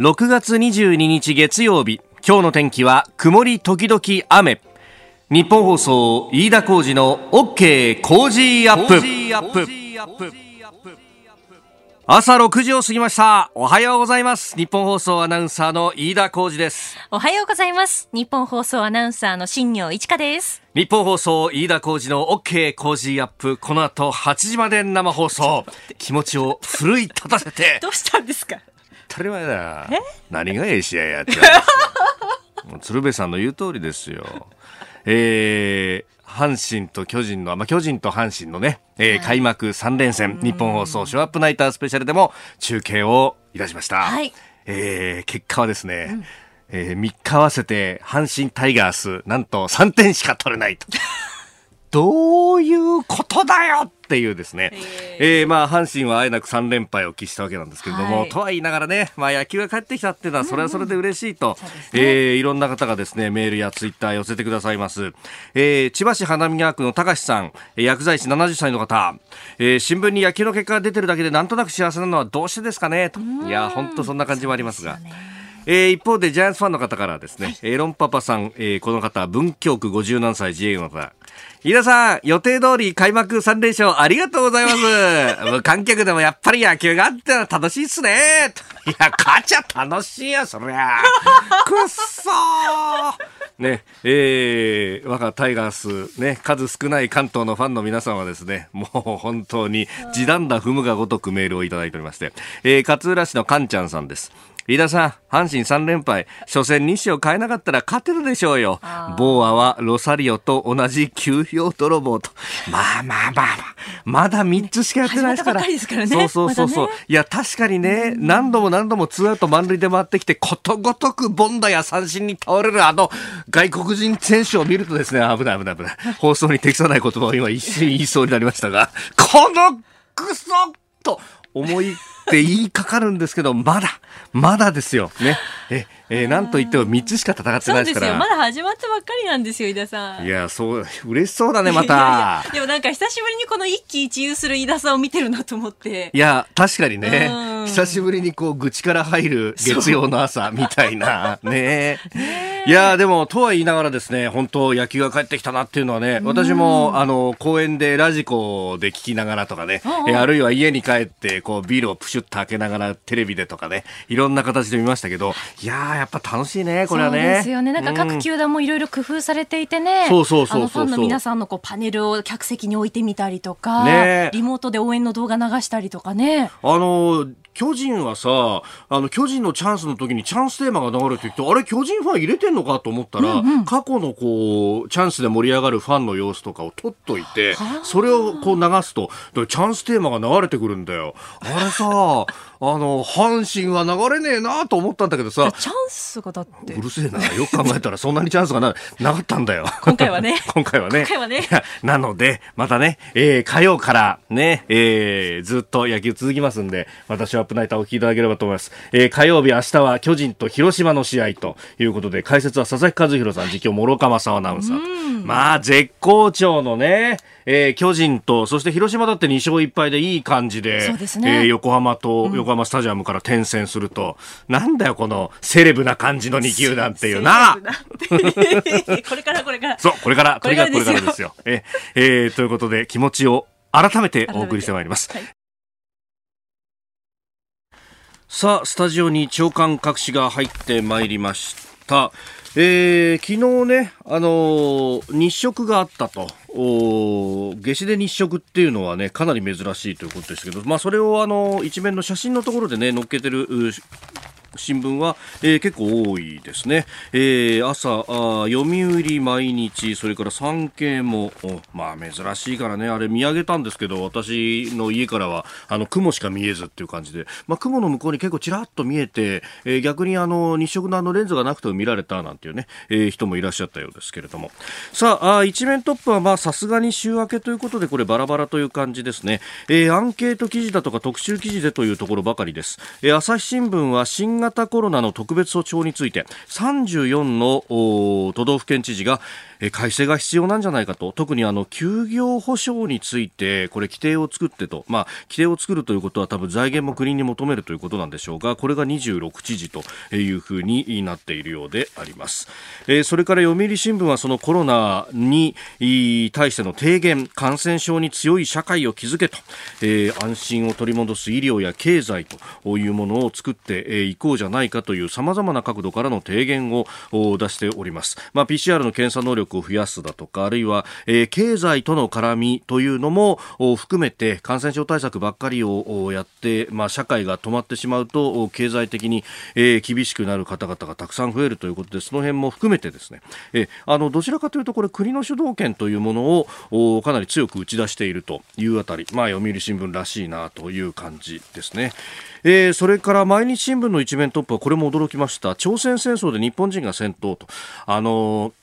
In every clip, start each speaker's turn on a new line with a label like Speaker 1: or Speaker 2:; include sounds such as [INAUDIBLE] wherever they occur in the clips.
Speaker 1: 6月22日月曜日今日の天気は曇り時々雨。日本放送飯田浩二の OK 工事アップ。朝6時を過ぎました。おはようございます。日本放送アナウンサーの飯田浩二です。
Speaker 2: おはようございます。日本放送アナウンサーの新業一華です。
Speaker 1: 日本放送飯田浩二の OK 工事アップ。この後8時まで生放送。気持ちを奮い立たせて。
Speaker 2: どうしたんですか？
Speaker 1: 当たり前だ。何がええ試合やって鶴瓶さんの言う通りですよ。えー阪神と巨人の、まあ、巨人と阪神のね、えー開幕3連戦、日本放送ショーアップナイタースペシャルでも中継をいたしました。
Speaker 2: はい。
Speaker 1: えー結果はですね、えー3日合わせて阪神タイガース、なんと3点しか取れないと。どういうことだよっていうですね、えーまあ阪神はあえなく3連敗を喫したわけなんですけれども、
Speaker 2: はい。
Speaker 1: とは言いながらね、まあ、野球が帰ってきたっていうのはそれはそれで嬉しいと、
Speaker 2: そうですね。
Speaker 1: えーいろんな方がですねメールやツイッター寄せてくださいます、えー千葉市花見川区の高橋さんえー薬剤師70歳の方、えー新聞に野球の結果が出てるだけでなんとなく幸せなのはどうしてですかね？と。いや本当そんな感じもありますが。えー一方でジャイアンツファンの方からはですね、エロンパパさん、えーこの方、文京区57歳自営業の方、飯田さん、予定通り開幕3連勝ありがとうございます。[LAUGHS] 無観客でもやっぱり野球があってのは楽しいっすね。いや、勝ちゃ楽しいよ、そりゃ。くっそー。ね、えー、我がタイガース、ね、数少ない関東のファンの皆さんはですね、もう本当に地団打踏むがごとくメールをいただいておりまして、えー、勝浦市のカンちゃんさんです。飯田さん、阪神3連敗、初戦西を変えなかったら勝てるでしょうよ。ボーアはロサリオと同じ休票泥棒と。まあまあまあまあ、まだ3つしかやってないですから。
Speaker 2: かりですからね
Speaker 1: そうそうそうそう。
Speaker 2: まだね
Speaker 1: いや、確かにね、何度も何度もツーアウト満塁で回ってきて、ことごとくボンダや三振に倒れるあの外国人選手を見るとですね、危ない危ない危ない。[LAUGHS] 放送に適さない言葉を今一瞬言いそうになりましたが、このクソと思いって言いかかるんですけど、まだ、まだですよ。ね。え、えーなんと言っても3つしか戦ってないですから。
Speaker 2: まだ始まったばっかりなんですよ飯田さん
Speaker 1: いや、そう、嬉しそうだね、ま
Speaker 2: いやいや
Speaker 1: た。
Speaker 2: でもなんか久しぶりにこの一喜一憂する飯田さんを見てるなと思って
Speaker 1: いや、確かにね
Speaker 2: う、ん
Speaker 1: 久しぶりにこう、愚痴から入る月曜の朝 [LAUGHS] みたいな、ね。いや、でも、とは言いながらですね、本当野球が帰ってきたなっていうのはね、私も、あの、公園でラジコで聞きながらとかね、えあるいは家に帰って、こう、ビールをプシュッと開けながらテレビでとかね、いろんな形で見ましたけど、い。やー、やっぱ楽しいね、これはね。
Speaker 2: そうですよね。なんか各球団もいろいろ工夫されていてね、
Speaker 1: そうそうそうそうそう。
Speaker 2: あのファンの皆さんのこうパネルを客席に置いてみたりとか、
Speaker 1: ね。
Speaker 2: リモートで応援の動画流したりとかね。
Speaker 1: あの巨人はさあの巨人のチャンスの時にチャンステーマが流れてきてあれ巨人ファン入れてんのかと思ったら、過去のこうチャンスで盛り上がるファンの様子とかを撮っといてそれをこう流すとでチャンステーマが流れてくるんだよ。あれさあの阪神は流れねえなと思ったんだけどさ。
Speaker 2: チャンスがだって。
Speaker 1: うるせえな。よく考えたらそんなにチャンスがななかったんだよ。
Speaker 2: 今回はね。[LAUGHS]
Speaker 1: 今回はね。
Speaker 2: 今回はね。
Speaker 1: なのでまたね、えー火曜からね、えーずっと野球続きますんで私はアップナイターをお聞きいただければと思います、えー火曜日明日は巨人と広島の試合ということで解説は佐々木和弘さん実況諸岡正アナウンサーとまあ絶好調のね、えー巨人とそして広島だって2勝1敗でいい感じで
Speaker 2: そうですね。
Speaker 1: えー横浜と横浜スタジアムから転戦すると、なんだよこのセレブな感じの2球団っていうな。[LAUGHS]
Speaker 2: これからこれから。
Speaker 1: そう、これから、とにかくこれから
Speaker 2: これからです
Speaker 1: よ。え、えーということで、気持ちを改めてお送りしてまいります。
Speaker 2: はい。
Speaker 1: さあ、スタジオに長官各紙が入ってまいりました。えー昨日ね、あのー日食があったと。お夏至で日食っていうのはね、かなり珍しいということですけど、まあ、それをあの一面の写真のところでね、載っけてる、新聞は、えー結構多いですね、えー朝あ読売毎日それから産経もおまあ珍しいからね。あれ見上げたんですけど私の家からはあの雲しか見えずっていう感じで、まあ、雲の向こうに結構ちらっと見えて、えー逆にあの日食のあのレンズがなくても見られたなんていうね、えー人もいらっしゃったようですけれども。さああ一面トップはまあさすがに週明けということでこれバラバラという感じですね、えーアンケート記事だとか特集記事でというところばかりです、えー朝日新聞は新型コロナの特別措置法について34の都道府県知事が改正が必要なんじゃないかと。特にあの休業保障についてこれ規定を作ってと、まあ、規定を作るということは多分財源も国に求めるということなんでしょうがこれが26知事というふうになっているようであります、えー、それから読売新聞はそのコロナに対しての提言感染症に強い社会を築けと、えー、安心を取り戻す医療や経済というものを作っていこううじゃないかというさまざまな角度からの提言を出しております、まあ、PCR の検査能力を増やすだとかあるいは、えー、経済との絡みというのも含めて感染症対策ばっかりをやって、まあ、社会が止まってしまうと経済的に、えー、厳しくなる方々がたくさん増えるということでその辺も含めてですね、えー、あのどちらかというとこれ国の主導権というものをかなり強く打ち出しているというあたり、まあ、読売新聞らしいなという感じですね。えー、それから毎日新聞の一面トップはこれも驚きました。朝鮮戦争で日本人が戦闘と。あのー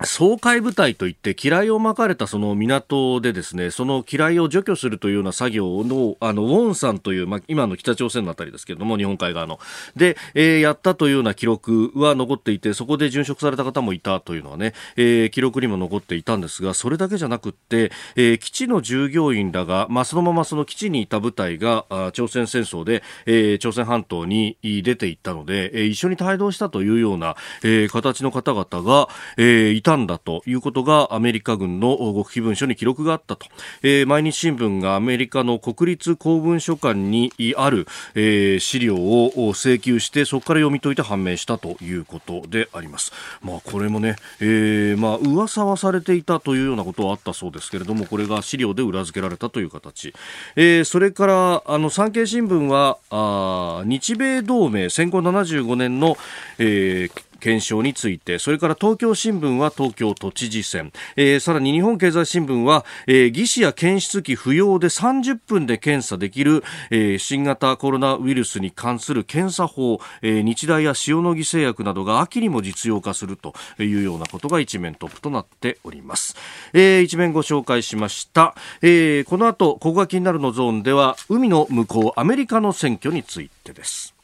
Speaker 1: 掃海部隊といって機雷をまかれたその港でですねその機雷を除去するというような作業のあのウォンさんという、まあ、今の北朝鮮のあたりですけれども日本海側の。で、えー、やったというような記録は残っていてそこで殉職された方もいたというのはね、えー、記録にも残っていたんですがそれだけじゃなくって、えー、基地の従業員らが、まあ、そのままその基地にいた部隊があ朝鮮戦争で、えー、朝鮮半島に出ていったので、えー、一緒に帯同したというような、えー、形の方々が、えー、いたんだということがアメリカ軍の極秘文書に記録があったと、えー、毎日新聞がアメリカの国立公文書館にある、えー、資料を請求してそこから読み解いて判明したということであります。まあ、これもね、えー、まあ噂はされていたというようなことはあったそうですけれどもこれが資料で裏付けられたという形、えー、それからあの産経新聞はあ日米同盟戦後75年の、えー、検証についてそれから東京新聞は東京都知事選、えー、さらに日本経済新聞は、えー、技師や検出機不要で30分で検査できる、えー、新型コロナウイルスに関する検査法、えー、日大や塩野義製薬などが秋にも実用化するというようなことが一面トップとなっております、えー、一面ご紹介しました、えー、この後ここが気になるのゾーンでは海の向こうアメリカの選挙についてです。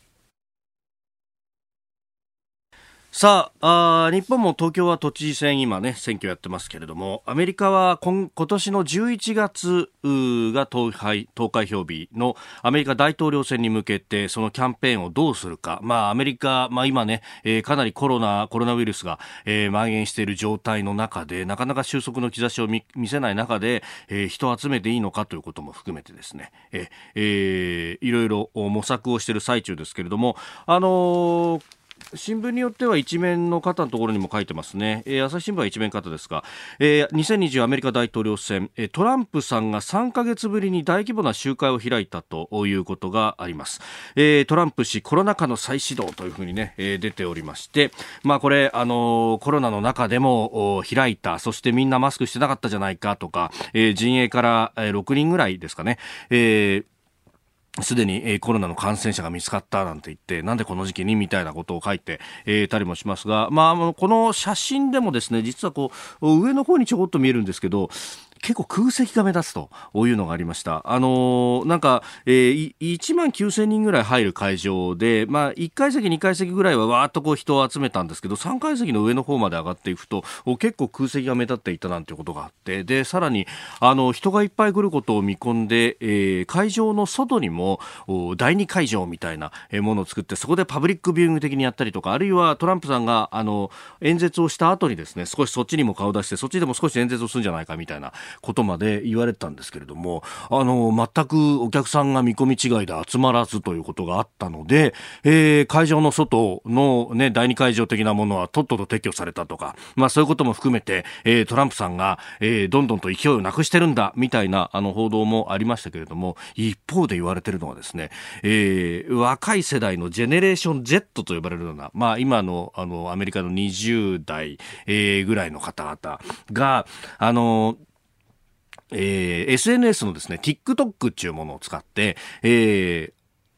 Speaker 1: さあ日本も東京は都知事選今ね選挙やってますけれどもアメリカは今今年の11月が投開投開票日のアメリカ大統領選に向けてそのキャンペーンをどうするか、まあ、アメリカ、まあ、今ね、えー、かなりコロナコロナウイルスが、えー、蔓延している状態の中でなかなか収束の兆しを見せない中で、えー、人を集めていいのかということも含めてですね、えーえー、いろいろ模索をしている最中ですけれどもあのー新聞によっては一面の方のところにも書いてますね、えー、朝日新聞は一面方ですが、えー、2020アメリカ大統領選、えー、トランプさんが3か月ぶりに大規模な集会を開いたということがあります、えー、トランプ氏コロナ禍の再始動というふうにね、えー、出ておりまして。まあこれあのー、コロナの中でも開いた。そしてみんなマスクしてなかったじゃないかとか、えー、陣営から、6人ぐらいですかね、えーすでにコロナの感染者が見つかったなんて言って、なんでこの時期にみたいなことを書いて、えー、たりもしますが、まあ、この写真でもですね、実はこう、上の方にちょこっと見えるんですけど、結構空席が目立つというのがありました。あのー、なんか、えー、1万9000人ぐらい入る会場で、まあ、1階席、2階席ぐらいはわーっとこう人を集めたんですけど、3階席の上の方まで上がっていくと、結構空席が目立っていたなんてことがあって、で、さらに、あの、人がいっぱい来ることを見込んで、えー、会場の外にも、第2会場みたいなものを作って、そこでパブリックビューイング的にやったりとか、あるいはトランプさんが、あの、演説をした後にですね、少しそっちにも顔出して、そっちでも少し演説をするんじゃないかみたいなことまで言われたんですけれども、あの、全くお客さんが見込み違いで集まらずということがあったので、えー、会場の外のね、第二会場的なものはとっとと撤去されたとか、まあそういうことも含めて、えー、トランプさんが、えー、どんどんと勢いをなくしてるんだ、みたいな、あの、報道もありましたけれども、一方で言われてるのはですね、えー、若い世代のジェネレーション Z と呼ばれるような、まあ今の、あの、アメリカの20代、えー、ぐらいの方々が、あの、えー、SNS のですね、TikTok っていうものを使って、えー、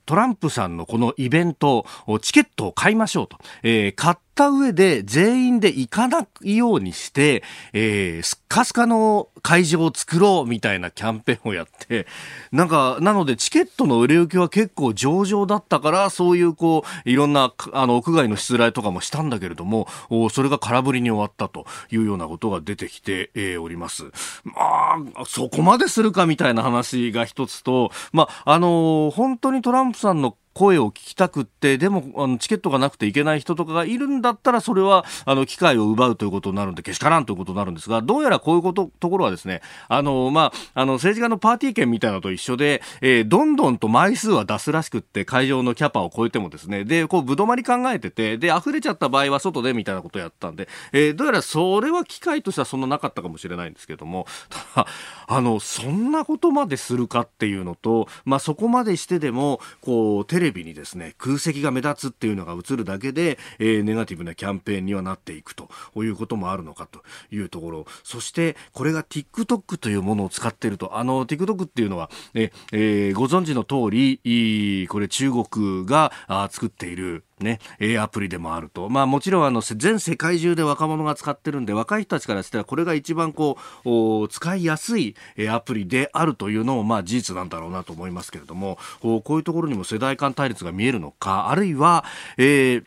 Speaker 1: トランプさんのこのイベント、チケットを買いましょうと。えー、買っった上で全員で行かないようにして、えー、すっかすかの会場を作ろうみたいなキャンペーンをやって、なんか、なのでチケットの売れ行きは結構上々だったから、そういうこう、いろんな、あの、屋外の失礼とかもしたんだけれども、それが空振りに終わったというようなことが出てきて、えー、おります。まあ、そこまでするかみたいな話が一つと、まあ、あのー、本当にトランプさんの声を聞きたくって、でもあのチケットがなくていけない人とかがいるんだったら、それはあの機会を奪うということになるんで、けしからんということになるんですが、どうやらこういうことところはですね、あの、まあ、あの政治家のパーティー券みたいなのと一緒で、えー、どんどんと枚数は出すらしくって、会場のキャパを超えてもですね、で、こう、ぶどまり考えてて、で、溢れちゃった場合は外でみたいなことをやったんで、えー、どうやらそれは機会としてはそんななかったかもしれないんですけども、ただ、あの、そんなことまでするかっていうのと、まあ、そこまでしてでも、こう、テレビレビにですね、空席が目立つっていうのが映るだけで、えー、ネガティブなキャンペーンにはなっていくということもあるのかというところ。そしてこれが TikTok というものを使っていると。あの TikTok っていうのは、ねえー、ご存知の通りこれ中国が作っているね、アプリでもあると。まあもちろんあの全世界中で若者が使ってるんで若い人たちからしたらこれが一番こう使いやすいアプリであるというのもまあ事実なんだろうなと思いますけれどもこういうところにも世代間対立が見えるのかあるいは、えー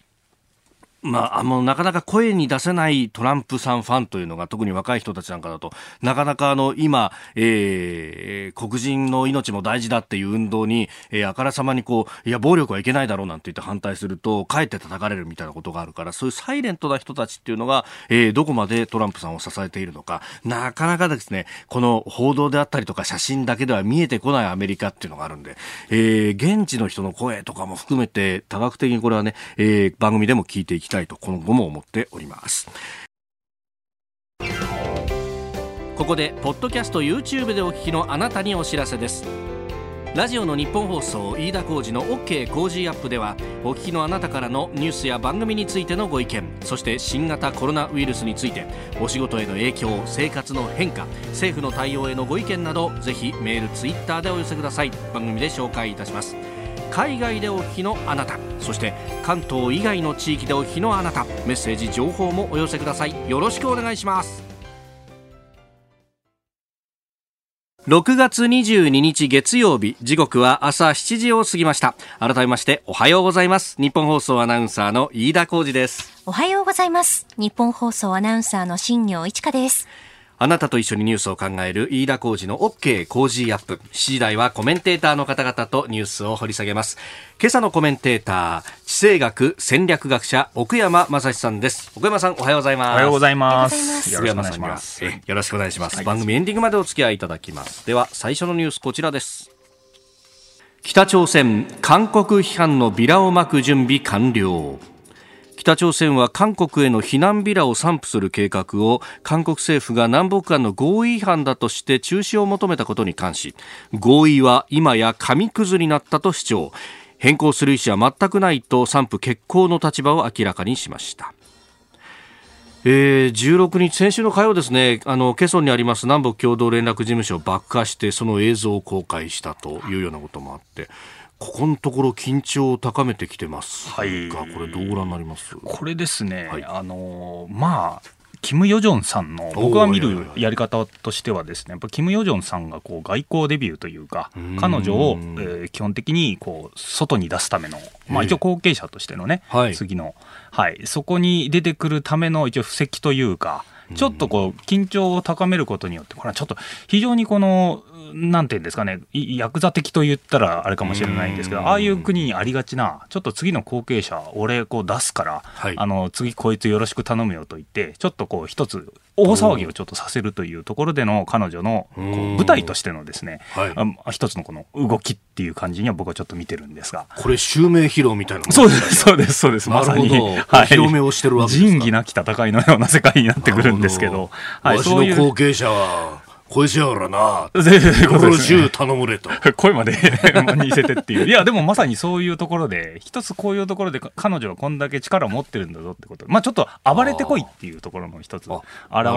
Speaker 1: まあ、あのなかなか声に出せないトランプさんファンというのが特に若い人たちなんかだとなかなかあの今、えー、黒人の命も大事だっていう運動に、えー、あからさまにこういや暴力はいけないだろうなんて言って反対するとかえって叩かれるみたいなことがあるからそういうサイレントな人たちっていうのが、えー、どこまでトランプさんを支えているのかなかなかですねこの報道であったりとか写真だけでは見えてこないアメリカっていうのがあるんで、えー、現地の人の声とかも含めて多角的にこれはね、えー、番組でも聞いていきたいたいと今後も思っております。ここでポッドキャスト YouTube でお聞きのあなたにお知らせです。ラジオの日本放送飯田浩司の OK 工事アップではお聞きのあなたからのニュースや番組についてのご意見そして新型コロナウイルスについてお仕事への影響生活の変化政府の対応へのご意見などぜひメールツイッターでお寄せください。番組で紹介いたします。海外でお聞きのあなたそして関東以外の地域でお聞きのあなたメッセージ情報もお寄せください。よろしくお願いします。6月22日月曜日時刻は朝7時を過ぎました。改めましておはようございます。日本放送アナウンサーの飯田浩二です。
Speaker 2: おはようございます。日本放送アナウンサーの新業一華です。
Speaker 1: あなたと一緒にニュースを考える飯田浩二の OK 工事アップ。7時台はコメンテーターの方々とニュースを掘り下げます。今朝のコメンテーター、地政学戦略学者、奥山正史さんです。奥山さん、おはようございます。お
Speaker 3: はようございます。よろしくお願いします。
Speaker 1: よろしくお願いします。番組エンディングまでお付き合いいただきます。では、最初のニュースこちらです。北朝鮮、韓国批判のビラを巻く準備完了。北朝鮮は韓国への避難ビラを散布する計画を韓国政府が南北間の合意違反だとして中止を求めたことに関し合意は今や紙くずになったと主張。変更する意思は全くないと散布決行の立場を明らかにしました。えー、16日、先週の火曜ですね、あの、ケソンにあります南北共同連絡事務所を爆破して、その映像を公開したというようなこともあって、ここのところ緊張を高めてきてます。が、はい、これどうご覧になります？
Speaker 3: これですね、はい、あのまあキム・ヨジョンさんの僕が見るやり方としてはですねやっぱキム・ヨジョンさんがこう外交デビューというか彼女を、えー、基本的にこう外に出すための、まあ、一応後継者としてのね、はい、次の、はい、そこに出てくるための一応布石というかちょっとこう緊張を高めることによってこれはちょっと非常にこのなんていうんですかね、ヤクザ的と言ったらあれかもしれないんですけど、ああいう国にありがちな、ちょっと次の後継者、俺こう出すから、はい、あの次こいつよろしく頼むよと言って、ちょっとこう一つ、大騒ぎをちょっとさせるというところでの彼女のこう舞台としてのですね、はい、一つのこの動きっていう感じには僕はちょっと見てるんですが。
Speaker 1: これ襲名披露みたいな
Speaker 3: そうです、そうです、そうです。
Speaker 1: まさに、はい、表明をしてるわけです
Speaker 3: 仁義なき戦いのような世界になってくるんですけど、
Speaker 1: はい、そういう後継者はこしやがらな。[LAUGHS]
Speaker 3: 全然
Speaker 1: よろしゅう頼むれと。[LAUGHS]
Speaker 3: 声まで [LAUGHS] 似せてっていう。いや、でもまさにそういうところで、一つこういうところで彼女はこんだけ力を持ってるんだぞってこと。まあちょっと暴れてこいっていうところの一つ、現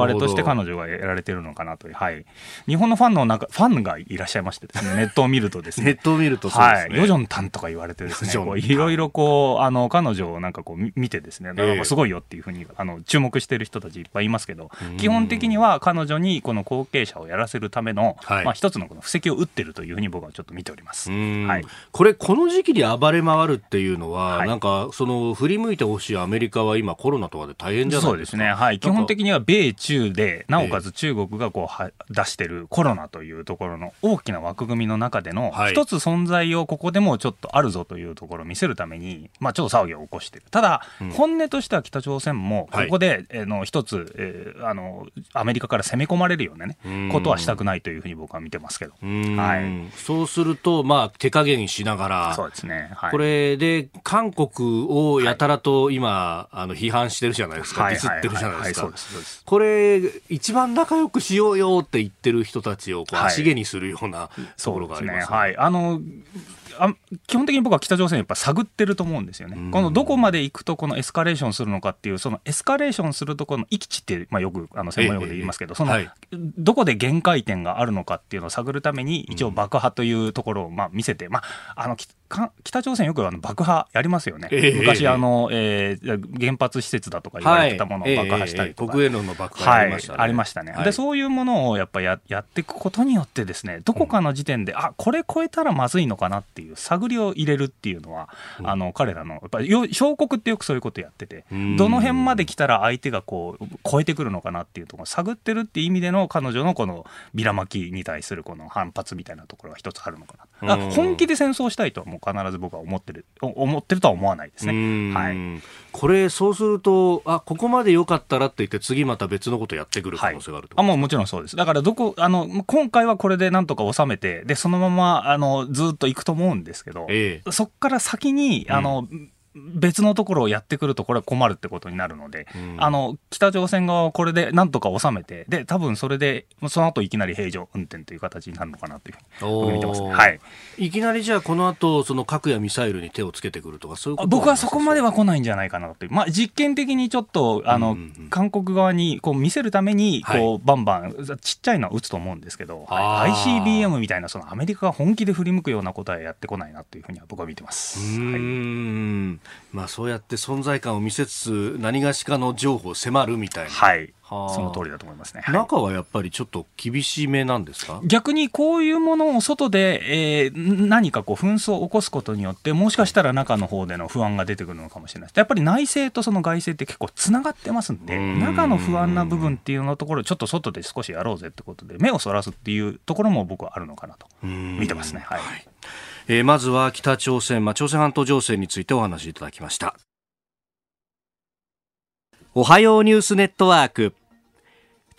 Speaker 3: れとして彼女がやられてるのかなという。はい。日本のファンの中、ファンがいらっしゃいましてですね、ネットを見るとですね。
Speaker 1: ネットを見るとそうですね。
Speaker 3: はい。ヨジョンタンとか言われてですね、いろいろこう、あの、彼女をなんかこう見てですね、すごいよっていうふうに、あの、注目してる人たちいっぱいいますけど、基本的には彼女にこの後継者をやらせるための、はい、まあ一つのこの布石を打ってるというふうに僕はちょっと見ております。
Speaker 1: はい。これ、この時期に暴れ回るっていうのは、はい、なんか、その、振り向いてほしいアメリカは今コロナとかで大変じゃないですか。そうですね。
Speaker 3: はい。基本的には米中で、なおかつ中国がこうは出してるコロナというところの大きな枠組みの中での、一つ存在をここでもちょっとあるぞというところを見せるために、まあちょっと騒ぎを起こしてる。ただ、うん、本音としては北朝鮮も、ここで、はい、えー、の一つ、えー、あの、アメリカから攻め込まれるようなね、ことはしたくないというふうに僕は見てますけど。
Speaker 1: はい、そうすると、まあ、手加減しながら、
Speaker 3: そうですね。
Speaker 1: はい、これで、韓国をやたらと今、あの、批判してるじゃないですか。ディスってるじゃないですか。これ、一番仲良くしようよって言ってる人たちをこう足毛にするようなところがありますね。
Speaker 3: はい。あの、あ基本的に僕は北朝鮮やっぱ探ってると思うんですよね、このどこまで行くとこのエスカレーションするのかっていうそのエスカレーションするところの域地って、まあ、よくあの専門用語で言いますけど、その、はい、どこで限界点があるのかっていうのを探るために一応爆破というところをまあ見せて、まあ、あの北朝鮮よくあの爆破やりますよね、えー、昔あの、えー、原発施設だとか言われてたものを爆破したりとか、
Speaker 1: はいえー、国営の爆破ありましたね、
Speaker 3: はい、ありましたね、はい、でそういうものをやっぱややっていくことによってですねどこかの時点で、うん、あこれ超えたらまずいのかなっていう探りを入れるっていうのは、うん、あの彼らのやっぱり小国ってよくそういうことやってて、どの辺まで来たら相手がこう超えてくるのかなっていうところを探ってるっていう意味での彼女のこのビラ巻きに対するこの反発みたいなところが一つあるのかな、本気で戦争したいとはもう必ず僕は思ってる思ってるとは思わないですね。はい、
Speaker 1: これそうするとあここまで良かったらって言って次また別のことやってくる可能性があると、
Speaker 3: はい、あもうもちろんそうです。だからどこあの今回はこれでなんとか収めてでそのままあのずっといくと思うんですけど、ええ、そこから先にあの、うん別のところをやってくるとこれは困るってことになるので、うん、あの北朝鮮側はこれでなんとか収めてで多分それでその後いきなり平常運転という形になるのかなというふうに見てます、ね、はい、
Speaker 1: いきなりじゃあこの後その核やミサイルに手をつけてくるとかそういうこと
Speaker 3: 僕はそこまでは来ないんじゃないかなと。いう、まあ、実験的にちょっとあの、うんうんうん、韓国側にこう見せるためにこう、はい、バンバンちっちゃいのは撃つと思うんですけど、はい、ICBM みたいなそのアメリカが本気で振り向くようなことはやってこないなというふうには僕は見てます。
Speaker 1: うん、はい、まあそうやって存在感を見せつつ何がしかの情報を迫るみたいな。
Speaker 3: はいその通りだと思いますね、
Speaker 1: はい、中はやっぱりちょっと厳しめなんですか？
Speaker 3: 逆にこういうものを外で、えー、何かこう紛争を起こすことによってもしかしたら中の方での不安が出てくるのかもしれないやっぱり内政とその外政って結構つながってますんで中の不安な部分っていうのところちょっと外で少しやろうぜってことで目をそらすっていうところも僕はあるのかなと見てますね。はい、はい。
Speaker 1: えー、まずは北朝鮮、まあ、朝鮮半島情勢についてお話しいただきました。おはようニュースネットワーク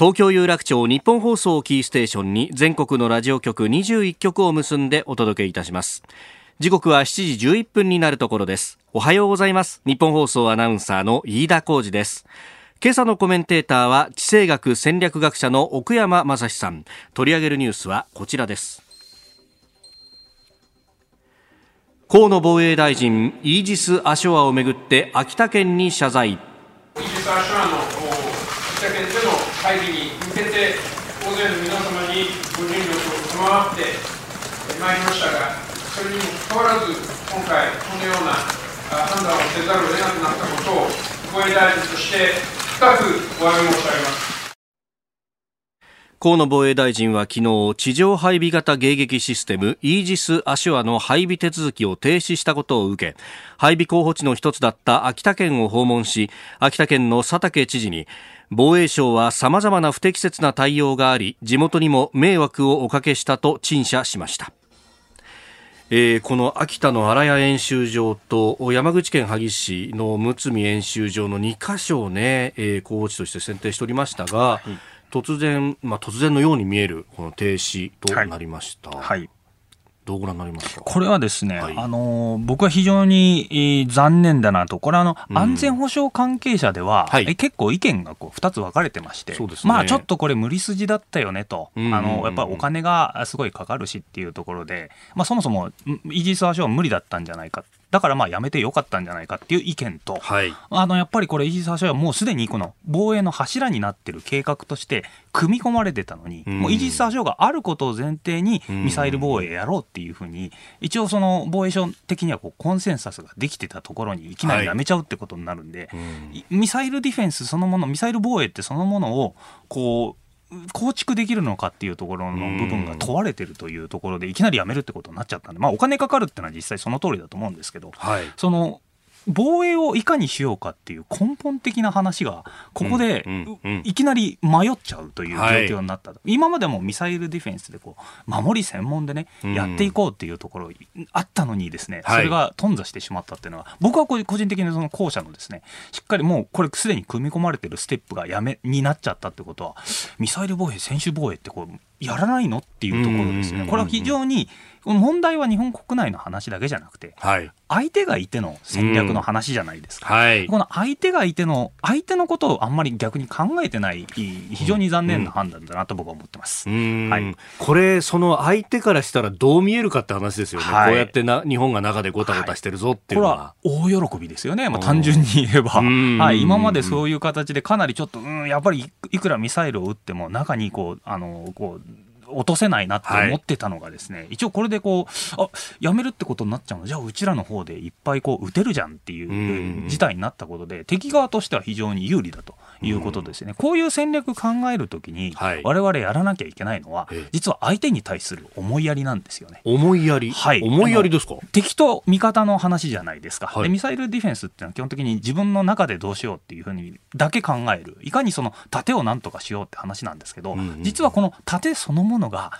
Speaker 1: 東京有楽町日本放送キーステーションに全国のラジオ局21局を結んでお届けいたします。時刻は7時11分になるところです。おはようございます。日本放送アナウンサーの飯田浩二です。今朝のコメンテーターは地政学戦略学者の奥山正史さん。取り上げるニュースはこちらです。河野防衛大臣イージス・アショアをめぐって秋田県に謝罪。
Speaker 4: 実は手話の秋田県での会議に向けて、大勢の皆様にご尽力を賜ってまいりましたが、それにもかかわらず、今回、このような判断をせざるを得なくなったことを、防衛大臣として深くお詫び申し上げます。
Speaker 1: 河野防衛大臣は昨日地上配備型迎撃システムイージス・アショアの配備手続きを停止したことを受け配備候補地の一つだった秋田県を訪問し秋田県の佐竹知事に防衛省は様々な不適切な対応があり地元にも迷惑をおかけしたと陳謝しました。えー、この秋田の荒谷演習場と山口県萩市の睦見演習場の2カ所をね、えー、候補地として選定しておりましたが、はい。突然、まあ、突然のように見えるこの停止となりました。はい、はいどうご覧になりますか？
Speaker 3: これはですね、
Speaker 1: はい。
Speaker 3: あの僕は非常にえー残念だなと、これはあの、
Speaker 1: うん。
Speaker 3: 安全保障関係者では、
Speaker 1: はい。
Speaker 3: え結構意見がこう2つ分かれてまして、
Speaker 1: ね。
Speaker 3: まあちょっとこれ無理筋だったよねと、
Speaker 1: うんうんうん
Speaker 3: あのやっぱりお金がすごいかかるしっていうところで、まあ、そもそもんイージス・アショアは無理だったんじゃないか、だからまあやめてよかったんじゃないかっていう意見と、
Speaker 1: はい。
Speaker 3: あのやっぱりこれ、イージス・アショアはもうすでにこの防衛の柱になってる計画として組み込まれてたのに、
Speaker 1: うん。
Speaker 3: もうイージス・アショアがあることを前提に
Speaker 1: うん。
Speaker 3: ミサイル防衛やろうっていうふうに、一応、その防衛省的にはこうコンセンサスができてたところにいきなりやめちゃうってことになるんで、
Speaker 1: うん。
Speaker 3: いミサイルディフェンスそのもの、ミサイル防衛ってそのものをこう構築できるのかっていうところの部分が問われてるというところでいきなりやめるってことになっちゃったんで、まあ、お金かかるってのは実際その通りだと思うんですけど、
Speaker 1: はい。
Speaker 3: その防衛をいかにしようかっていう根本的な話がここで、いきなり迷っちゃうという状況になったと、今までもミサイルディフェンスでこう守り専門でね、
Speaker 1: うん。
Speaker 3: やっていこうっていうところあったのにですね、
Speaker 1: はい。
Speaker 3: それが頓挫してしまったっていうのは僕はこう個人的にその後者のですねしっかりもうこれすでに組み込まれてるステップがやめになっちゃったってことはミサイル防衛専守防衛ってこうやらないの？っていうところですね。これは非常にこの問題は日本国内の話だけじゃなくて
Speaker 1: はい。
Speaker 3: 相手がいての戦略の話じゃないですか。
Speaker 1: はい。
Speaker 3: この相手がいての、相手のことをあんまり逆に考えてない、非常に残念な判断だなと僕は思ってます。はい。
Speaker 1: これ、その相手からしたらどう見えるかって話ですよね、
Speaker 3: はい。
Speaker 1: こうやってな日本が中でごたごたしてるぞっていうのは。
Speaker 3: これは。大喜びですよね、まあ、単純に言えば、
Speaker 1: うん。
Speaker 3: はい、今までそういう形でかなりちょっと、うん、やっぱりいいくらミサイルを撃っても、中にこう、あのこう落とせないなって思ってたのがですね、一応これでこう、あやめるってことになっちゃうの、じゃあうちらの方でいっぱいこう撃てるじゃんっていう
Speaker 1: うん。
Speaker 3: 事態になったことで、敵側としては非常に有利だということですね。こういう戦略考えるときに、
Speaker 1: はい。
Speaker 3: 我々やらなきゃいけないのは
Speaker 1: ええ、
Speaker 3: 実は相手に対する思いやりなんですよね。
Speaker 1: 思いやり、
Speaker 3: はい。
Speaker 1: 思いやりですか？
Speaker 3: 敵と味方の話じゃないですか、
Speaker 1: はい。
Speaker 3: でミサイルディフェンスっていうのは基本的に自分の中でどうしようっていうふうにだけ考える。いかにその盾をなんとかしようって話なんですけど、
Speaker 1: うんうん。
Speaker 3: 実はこの盾そのものが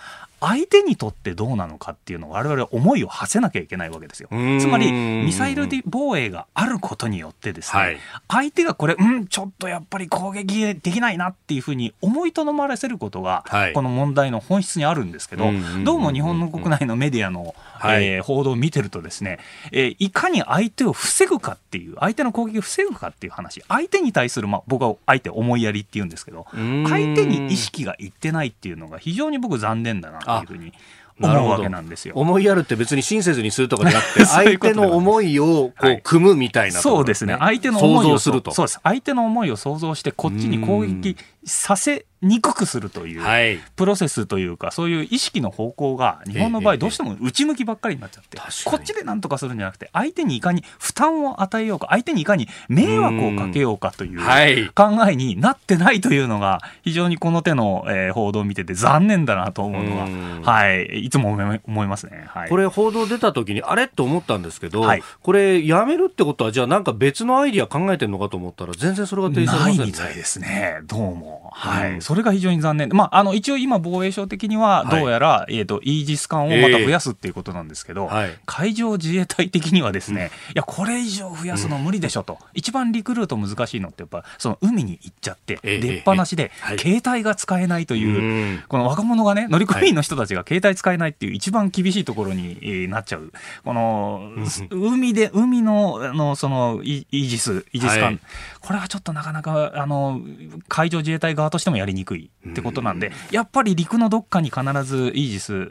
Speaker 3: 相手にとってどうなのかっていうのを我々は思いを馳せなきゃいけないわけですよ。つまりミサイル防衛があることによってですね、
Speaker 1: はい。
Speaker 3: 相手がこれうんちょっとやっぱり攻撃できないなっていうふうに思いとどまらせることが、
Speaker 1: はい。
Speaker 3: この問題の本質にあるんですけど、どうも日本の国内のメディアの、
Speaker 1: はい。
Speaker 3: えー報道を見てるとですね、えーいかに相手を防ぐかっていう相手の攻撃を防ぐかっていう話相手に対する、まあ、僕は相手思いやりっていうんですけど相手に意識がいってないっていうのが非常に僕残念だなというふうに思うわけなんですよ。
Speaker 1: 思いやるって別に親切にするとかじゃなくて [LAUGHS]
Speaker 3: そういう
Speaker 1: 相手の思いをこ
Speaker 3: はい
Speaker 1: う組むみたいなところ
Speaker 3: そうですね。相手の思いを
Speaker 1: 想像すると
Speaker 3: そうです相手の思いを想像してこっちに攻撃させにくくするという、
Speaker 1: はい。
Speaker 3: プロセスというかそういう意識の方向が日本の場
Speaker 1: ええ
Speaker 3: 合どうしても内向きばっかりになっちゃって、
Speaker 1: 確かに。
Speaker 3: こっちで何とかするんじゃなくて相手にいかに負担を与えようか相手にいかに迷惑をかけようかという
Speaker 1: はい。
Speaker 3: 考えになってないというのが非常にこの手の、えー報道を見てて残念だなと思うの
Speaker 1: うん。
Speaker 3: が、はい、いつも思いますね。はい、
Speaker 1: これ報道出た時にあれ？と思ったんですけど、
Speaker 3: はい。
Speaker 1: これやめるってことはじゃあなんか別のアイディア考えてるのかと思ったら全然それが提示され
Speaker 3: ない
Speaker 1: ませんね。
Speaker 3: みたいですね、どうも。that. はい、
Speaker 1: うん
Speaker 3: それが非常に残念。で、まあ、あの一応今、防衛省的には、
Speaker 1: はい。
Speaker 3: どうやら、えー、とイージス艦をまた増やすっていうことなんですけど、
Speaker 1: はい。
Speaker 3: 海上自衛隊的にはですね、いや、これ以上増やすの無理でしょと、一番リクルート難しいのって、やっぱその海に行っちゃって、
Speaker 1: ええ
Speaker 3: 出っ放しで
Speaker 1: はい。
Speaker 3: 携帯が使えないという。
Speaker 1: うん。
Speaker 3: この若者がね、乗組員の人たちが携帯使えないっていう一番厳しいところにえーなっちゃう。この、海で、海の、あの、その、イイージス、イージス艦、
Speaker 1: はい。
Speaker 3: これはちょっとなかなか、あの、海上自衛隊側としてもやりにくいってことなんで、やっぱり陸のどっかに必ずイージス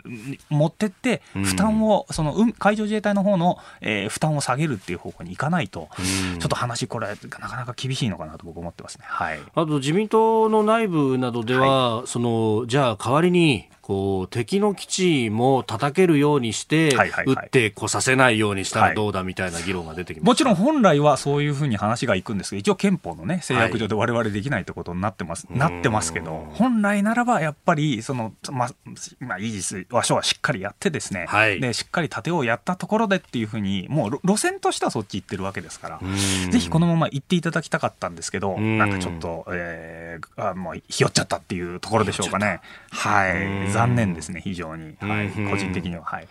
Speaker 3: 持ってって、
Speaker 1: うん
Speaker 3: 負担を、その、海海上自衛隊の方の、えー負担を下げるっていう方向に行かないと、
Speaker 1: うん
Speaker 3: ちょっと話、これ、なかなか厳しいのかなと僕思ってますね。はい。
Speaker 1: あと自民党の内部などでは、そのじゃあ代わりにこう敵の基地も叩けるようにして、
Speaker 3: はいはいはい。
Speaker 1: 撃ってこさせないようにした
Speaker 3: はい。
Speaker 1: らどうだみたいな議論が出てきました、
Speaker 3: もちろん本来はそういうふうに話がいくんですけど、一応憲法のね、制約上で我々できないってことになってます、
Speaker 1: はい
Speaker 3: なってますけど、本来ならばやっぱり、その、ま、まあ、イージス、和書はしっかりやってですね、
Speaker 1: はい。
Speaker 3: で、しっかり盾をやったところでっていうふうに、もう路路線としてはそっち行ってるわけですから、
Speaker 1: うん。
Speaker 3: ぜひこのまま行っていただきたかったんですけど、
Speaker 1: うん。
Speaker 3: なんかちょっと、えー、あもうひよっちゃったっていうところでしょうかね。は
Speaker 1: うん
Speaker 3: い。残念ですね、非常に。はい。
Speaker 1: うん
Speaker 3: 個人的には。はい。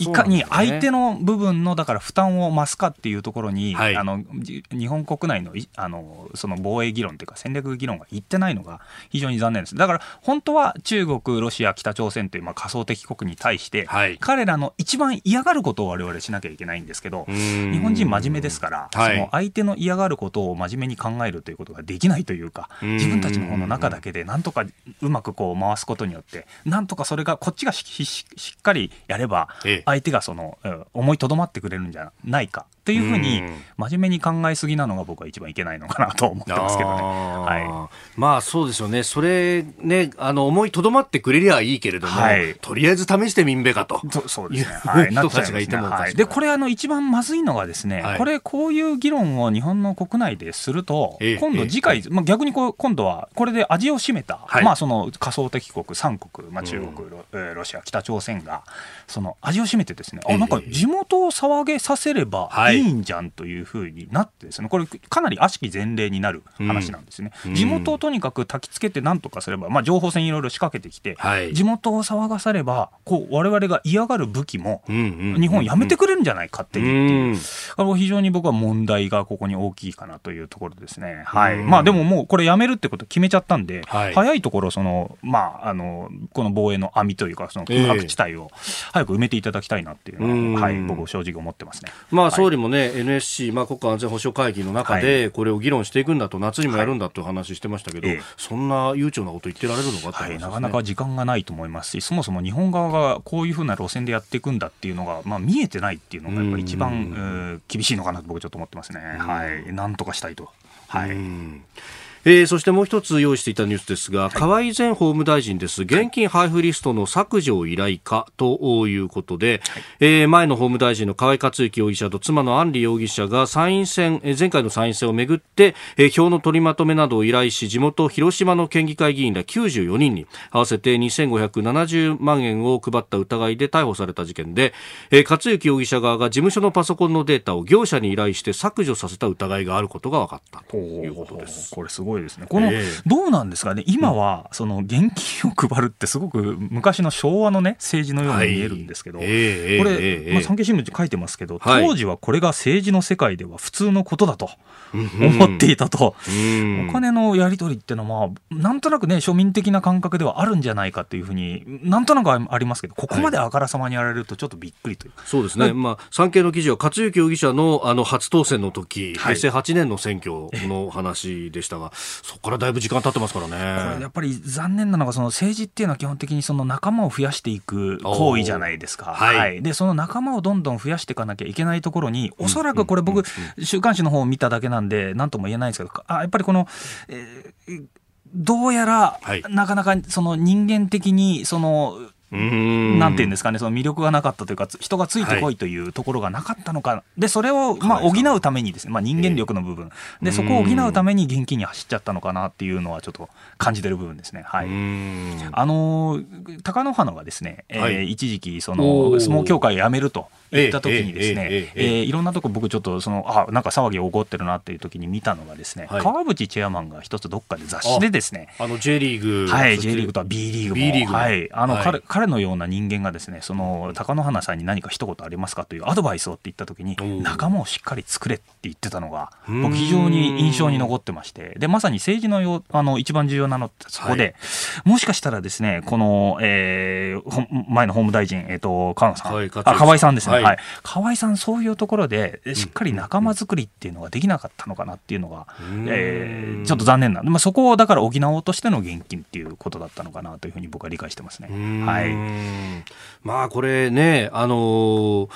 Speaker 3: いかに相手の部分のだから負担を増すかっていうところに、
Speaker 1: はい。
Speaker 3: あのじ日本国内のいあのその防衛議論というか戦略議論がいってないのが非常に残念です。だから本当は中国、ロシア、北朝鮮というまあ仮想的国に対して、
Speaker 1: はい。
Speaker 3: 彼らの一番嫌がることを我々しなきゃいけないんですけど、日本人真面目ですから、
Speaker 1: はい。
Speaker 3: その相手の嫌がることを真面目に考えるということができないというか、
Speaker 1: うん。
Speaker 3: 自分たちの方の中だけでなんとかうまくこう回すことによって、なんとかそれがこっちがしししっかりやれば
Speaker 1: ええ、
Speaker 3: 相手がその思いとどまってくれるんじゃないか。というふうに
Speaker 1: うん。
Speaker 3: 真面目に考えすぎなのが僕は一番いけないのかなと思ってますけどね。は
Speaker 1: まあそうですよね、それね、あの思いとどまってくれりゃいいけれども、
Speaker 3: はい。
Speaker 1: とりあえず試してみんべかと。
Speaker 3: そそうですね。
Speaker 1: いう
Speaker 3: はい、
Speaker 1: 人たちがいてもい。
Speaker 3: はい。で、これあの一番まずいのがですね、
Speaker 1: はい。
Speaker 3: これこういう議論を日本の国内ですると、
Speaker 1: ええ
Speaker 3: 今度次回、まあ逆にこう今度はこれで味を占めた、
Speaker 1: はい。
Speaker 3: まあその仮想的国三国、まあ中国、ロえーロシア、北朝鮮がその味を占めてですね、
Speaker 1: ええ。
Speaker 3: あなんか地元を騒げさせれば
Speaker 1: はい
Speaker 3: い。いんじゃんというふうになってですね、これかなり悪しき前例になる話なんですね。
Speaker 1: うん。
Speaker 3: 地元をとにかく焚きつけてなんとかすれば、まあ情報戦いろいろ仕掛けてきて、
Speaker 1: はい。
Speaker 3: 地元を騒がされば、こう我々が嫌がる武器も日本やめてくれるんじゃないかっていう。う
Speaker 1: うん
Speaker 3: 非常に僕は問題がここに大きいかなというところですね。はい。
Speaker 1: うん
Speaker 3: まあでももうこれやめるってこと決めちゃったんで、
Speaker 1: はい。
Speaker 3: 早いところその、まあ、あの、この防衛の網というか、その空白地帯を早く埋めていただきたいなっていうのは、
Speaker 1: うん。
Speaker 3: はい、僕正直思ってますね。
Speaker 1: まあ、
Speaker 3: はい。
Speaker 1: 総理もね、NSC、まあ、国家安全保障会議の中で、これを議論していくんだと、夏にもやるんだという話してましたけど、
Speaker 3: ええ
Speaker 1: そんな悠長なこと言ってられるのかって話
Speaker 3: はい、なかなか時間がないと思いますし、そもそも日本側がこういうふうな路線でやっていくんだっていうのが、まあ、見えてないっていうのが、やっぱり一番、厳しいのかなと僕ちょっと思ってますね。はい。なんとかしたいと。はい。
Speaker 1: うんえーそしてもう一つ用意していたニュースですが、河井前法務大臣です。現金配布リストの削除を依頼かということで、えー前の法務大臣の河井克行容疑者と妻の安里容疑者が参院選、えー前回の参院選をめぐって、えー票の取りまとめなどを依頼し、地元広島の県議会議員ら94人に合わせて2570万円を配った疑いで逮捕された事件で、えー克行容疑者側が事務所のパソコンのデータを業者に依頼して削除させた疑いがあることが分かったということです。
Speaker 3: これすごいですね。この、
Speaker 1: ええ。
Speaker 3: どうなんですかね、今は、その現金を配るってすごく昔の昭和のね、政治のように見えるんですけど、これ、
Speaker 1: ええ。
Speaker 3: まあ、産経新聞に書いてますけど、
Speaker 1: はい。
Speaker 3: 当時はこれが政治の世界では普通のことだと思っていたと。
Speaker 1: うん。
Speaker 3: お金のやり取りっていうのは、まあ、なんとなくね、庶民的な感覚ではあるんじゃないかというふうに、なんとなくありますけど、ここまであからさまにやられると、ちょっとびっくりという。
Speaker 1: そうですね、まあ、産経の記事は克行容疑者のあの初当選の時、
Speaker 3: はい。
Speaker 1: 平成8年の選挙の話でしたが、そこからだいぶ時間経ってますから
Speaker 3: これ
Speaker 1: ね
Speaker 3: や。っぱり残念なのが、その政治っていうのは基本的にその仲間を増やしていく行為じゃないですか。
Speaker 1: おーはい。
Speaker 3: で、その仲間をどんどん増やしていかなきゃいけないところに、おそらくこれ僕、週刊誌の方を見ただけなんで、なんとも言えないんですけど、あやっぱりこの、えーどうやら、
Speaker 1: はい。
Speaker 3: なかなかその人間的に、その、
Speaker 1: うん
Speaker 3: なんていうんですかね、その魅力がなかったというか、つ人がついてこいというところがなかったのか、で、それを、まあ、補うためにですね、まあ、人間力の部分、で、そこを補うために現金に走っちゃったのかなっていうのは、ちょっと感じてる部分ですね。はい。
Speaker 1: うん。
Speaker 3: あのー貴乃花がですね、えー
Speaker 1: はい。
Speaker 3: 一時期、そ
Speaker 1: お
Speaker 3: の
Speaker 1: ー。
Speaker 3: 相撲協会を辞めると言った時にですね、
Speaker 1: ええええええ
Speaker 3: えーいろんなとこ僕ちょっとその、あなんか騒ぎ起こってるなっていう時に見たのがですね、
Speaker 1: はい。
Speaker 3: 川淵チェアマンが一つどっかで雑誌でですね、
Speaker 1: あの J リーグ、
Speaker 3: はい、J リーグとは B リーグも、
Speaker 1: B リーグも
Speaker 3: はい、あの、
Speaker 1: はい。
Speaker 3: 彼彼のような人間がですね、その貴乃花さんに何か一言ありますかというアドバイスをって言ったときに仲間をしっかり作れって言ってたのが、僕非常に印象に残ってまして、でまさに政治のよあの一番重要なのってそこで、
Speaker 1: はい。
Speaker 3: もしかしたらですね、この、えー前の法務大臣、えっ、と河野さん、
Speaker 1: はい
Speaker 3: あ河合さんですね、
Speaker 1: はい。
Speaker 3: はい、河合さんそういうところでえしっかり仲間作りっていうのができなかったのかなっていうのが、
Speaker 1: ん。
Speaker 3: えーちょっと残念な。んで、まあ、そこをだから補おうとしての現金っていうことだったのかなというふうに僕は理解してますね。はい。
Speaker 1: い。まあこれね、あのー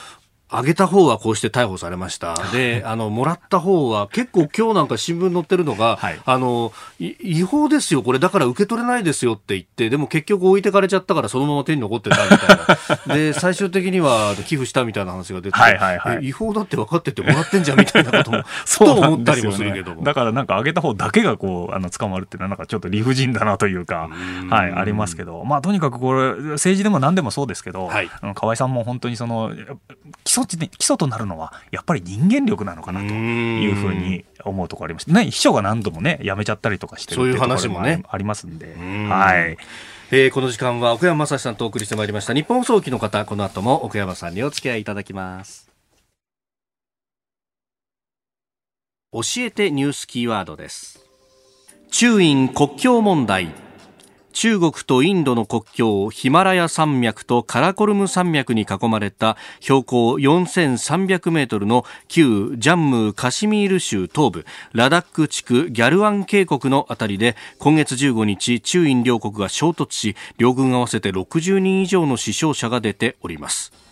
Speaker 1: 上げた方はこうして逮捕されました。で、あの、もらった方は結構今日なんか新聞載ってるのが、
Speaker 3: はい。
Speaker 1: あの、い違法ですよ、これ。だから受け取れないですよって言って、でも結局置いてかれちゃったからそのまま手に残ってたみたいな。[LAUGHS] で、最終的には寄付したみたいな話が出て、
Speaker 3: はいはいはい。
Speaker 1: え違法だって分かっててもらってんじゃんみたいなことも、[LAUGHS] ふと思ったりもするけども。
Speaker 3: だからなんか上げた方だけがこう、あの、捕まるっていうのはなんかちょっと理不尽だなというか、はい、ありますけど、まあとにかくこれ、政治でも何でもそうですけど、
Speaker 1: はい。
Speaker 3: 河合さんも本当にその、基礎地で、基礎となるのは、やっぱり人間力なのかなというふうに思うところありまして、ね、秘書が何度もね、辞めちゃったりとかしてる
Speaker 1: そういう話もね。
Speaker 3: ありますんで、
Speaker 1: ん。
Speaker 3: はい。
Speaker 1: えー、この時間は奥山正史さんとお送りしてまいりました。日本放送機の方この後も奥山さんにお付き合いいただきます。教えてニュースキーワードです。中印国境問題中国とインドの国境ヒマラヤ山脈とカラコルム山脈に囲まれた標高4300メートルの旧ジャンムーカシミール州東部ラダック地区ギャルワン渓谷のあたりで今月15日中印両国が衝突し両軍合わせて60人以上の死傷者が出ております。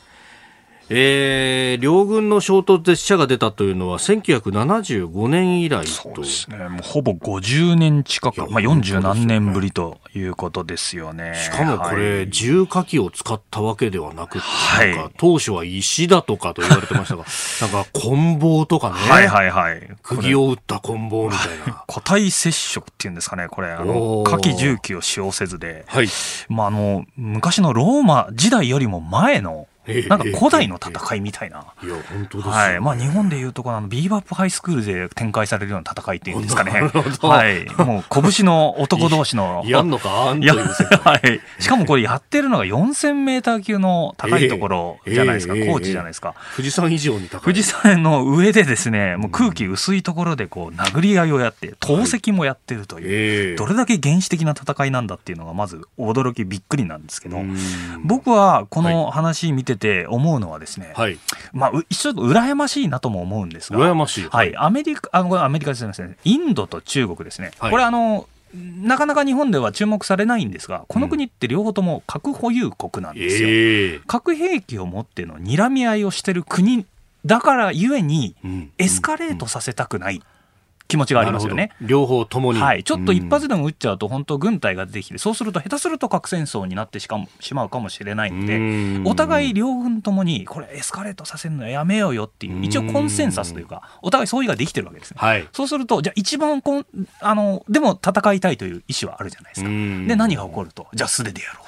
Speaker 1: えー、両軍の衝突で死者が出たというのは1975年以来
Speaker 3: そうですね、もうほぼ50年近く、まあ、40何年ぶりということですよね。
Speaker 1: しかもこれ、重火器を使ったわけではなくて、はい、当初は石だとかと言われてましたが、[LAUGHS] なんか棍棒とかね、
Speaker 3: はいはいはい、
Speaker 1: 釘を打った棍棒みたいな。
Speaker 3: 個体接触っていうんですかね、これ、あの火器重機を使用せずで、はい。まあ、あの昔のローマ時代よりも前のなんか古代の戦いみたいな。
Speaker 1: いや、本当です、
Speaker 3: ね、はい。まあ、日本でいうとこの、ビーバップハイスクールで展開されるような戦いっていうんですかね。[LAUGHS] はい。もう、拳の男同士の。[LAUGHS]
Speaker 1: やんのかあんという
Speaker 3: はい。しかもこれやってるのが4000メーター級の高いところじゃないですか。高地じゃないですか。
Speaker 1: 富士山以上に高い。
Speaker 3: 富士山の上でですね、もう空気薄いところでこう、殴り合いをやって、投石もやってるという、どれだけ原始的な戦いなんだっていうのがまず驚きびっくりなんですけど、僕はこの話見てて思うのはですね、はい、まあ、ちょっと羨ましいなとも思うんですが、
Speaker 1: 羨ましい、
Speaker 3: はい、アメリカ、あアメリカですね、インドと中国ですね、はい、これあの、なかなか日本では注目されないんですが、この国って両方とも核保有国なんですよ。うんえ。ー、核兵器を持っての睨み合いをしてる国だからゆえに、エスカレートさせたくない。気持ちがありますよね。
Speaker 1: 両方ともに。
Speaker 3: はい。ちょっと一発でも撃っちゃうと、本当軍隊が出てきて、そうすると下手すると核戦争になってしかもしまうかもしれないので、お互い両軍ともに、これエスカレートさせるのやめようよっていう、一応コンセンサスというか、お互い相違ができてるわけですね。はい、そうすると、じゃあ一番こん、あの、でも戦いたいという意思はあるじゃないですか。で、何が起こると、じゃあ素手でやろ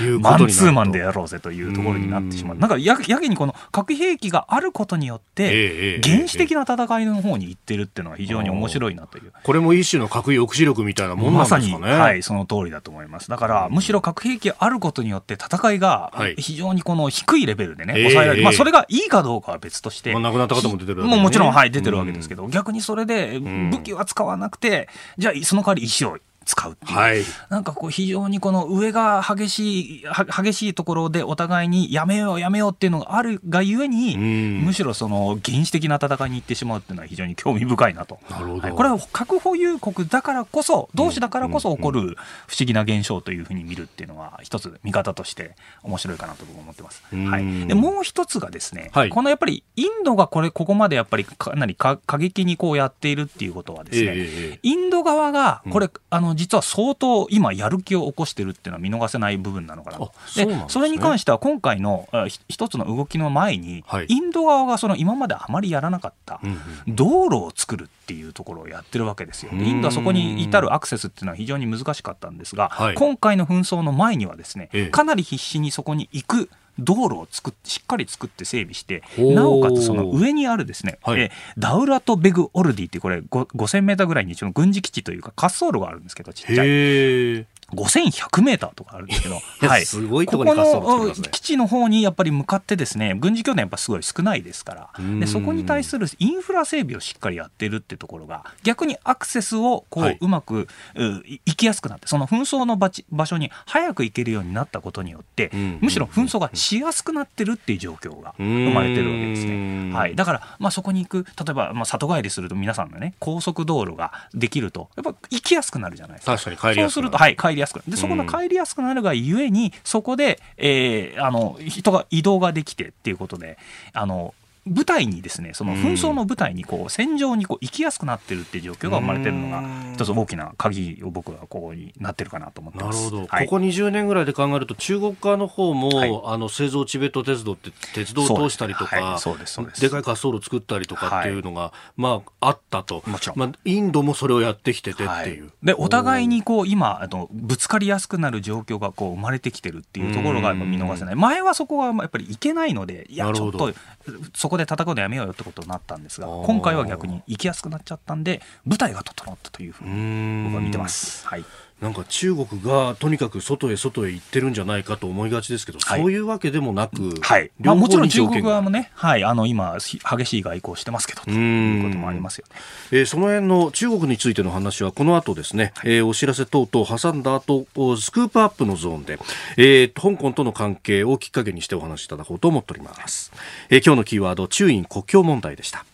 Speaker 3: う [LAUGHS] いう、マンツーマンでやろうぜというところになってしまう。なんかややけにこの核兵器があることによって、原始的な戦いの方に行ってるっていうのは非常に面白いなという。
Speaker 1: これも一種の核抑止力みたいなもんなんですかね、ま、さに
Speaker 3: はいその通りだと思います。だからむしろ核兵器あることによって戦いが非常にこの低いレベルでね、はい、抑えられる、まあ、それがいいかどうかは別として、ま
Speaker 1: あ、亡くなった方も出てる
Speaker 3: ね、もうもちろんはい出てるわけですけど、逆にそれで武器は使わなくてじゃあその代わり石を使うう、はい、なんかこう非常にこの上が激しい激しいところでお互いにやめようやめようっていうのがあるがゆえに、むしろその原始的な戦いに行ってしまうっていうのは非常に興味深いなと。なるほど、はい、これは核保有国だからこそ同士だからこそ起こる不思議な現象というふうに見るっていうのは一つ見方として面白いかなと思ってます。はい、でもう一つがですね、はい、このやっぱりインドがこれここまでやっぱりかなり過激にこうやっているっていうことはですね、えー、インド側がこれ、うん、あの実は相当今やる気を起こしてるっていうのは見逃せない部分なのかな。と。で、ね、それに関しては今回の一つの動きの前に、はい、インド側がその今まであまりやらなかった道路を作るっていうところをやってるわけですよ。インドはそこに至るアクセスっていうのは非常に難しかったんですが、はい、今回の紛争の前にはですね、かなり必死にそこに行く道路を作ってしっかり作って整備してなおかつその上にあるですね、はい、えダウラト・ベグ・オルディってこれ5000メーターぐらいに一応軍事基地というか滑走路があるんですけどちっちゃい5100メーターとかあるんですけど、[LAUGHS]
Speaker 1: はい、すごいとこ
Speaker 3: ろに滑走路、ね、基地の方にやっぱり向かってですね、軍事拠点やっぱすごい少ないですから、でそこに対するインフラ整備をしっかりやってるってところが、逆にアクセスをこう、はい、うまくう行きやすくなって、その紛争の場場所に早く行けるようになったことによって、むしろ紛争がしやすくなってるっていう状況が生まれてるわけですね。はい、だから、まあ、そこに行く、例えば、まあ、里帰りすると皆さんのね、高速道路ができると、やっぱ行きやすくなるじゃないですか。
Speaker 1: 確かに帰りやすくなる。そうすると、
Speaker 3: はい、帰りやすくなる。でそこの帰りやすくなるがゆえに、そこで、えー、あの人が移動ができてっていうことで、あの舞台にですねその紛争の舞台にこう戦場にこう行きやすくなってるっていう状況が生まれてるのが一つ大きな鍵を僕はここになってるかなと思ってます。
Speaker 1: なるほど、はい、ここ20年ぐらいで考えると中国側の方も、はい、あの製造チベット鉄道って鉄道を通したりとかそうですそうですでかい滑走路作ったりとかっていうのが、まああったと。もちろん、まあ、インドもそれをやってきててっていう、
Speaker 3: でお互いにこう今あのぶつかりやすくなる状況がこう生まれてきてるっていうところが見逃せない。前はそこはやっぱりいけないのでいやちょっとそこで戦うのやめようよってことになったんですが今回は逆に行きやすくなっちゃったんで舞台が整ったというふうに僕は見てます。はい
Speaker 1: なんか中国がとにかく外へ外へ行ってるんじゃないかと思いがちですけど、はい、そういうわけでもなく、
Speaker 3: はい。まあ、もちろん中国側もね、はい、あの今、激しい外交をしてますけどということもありますよね、
Speaker 1: えー、その辺の中国についての話は、この後ですね、えー、お知らせ等々挟んだ後スクープアップのゾーンで、えー、香港との関係をきっかけにしてお話しいただこうと思っております。えー、今日のキーワード、中印国境問題でした。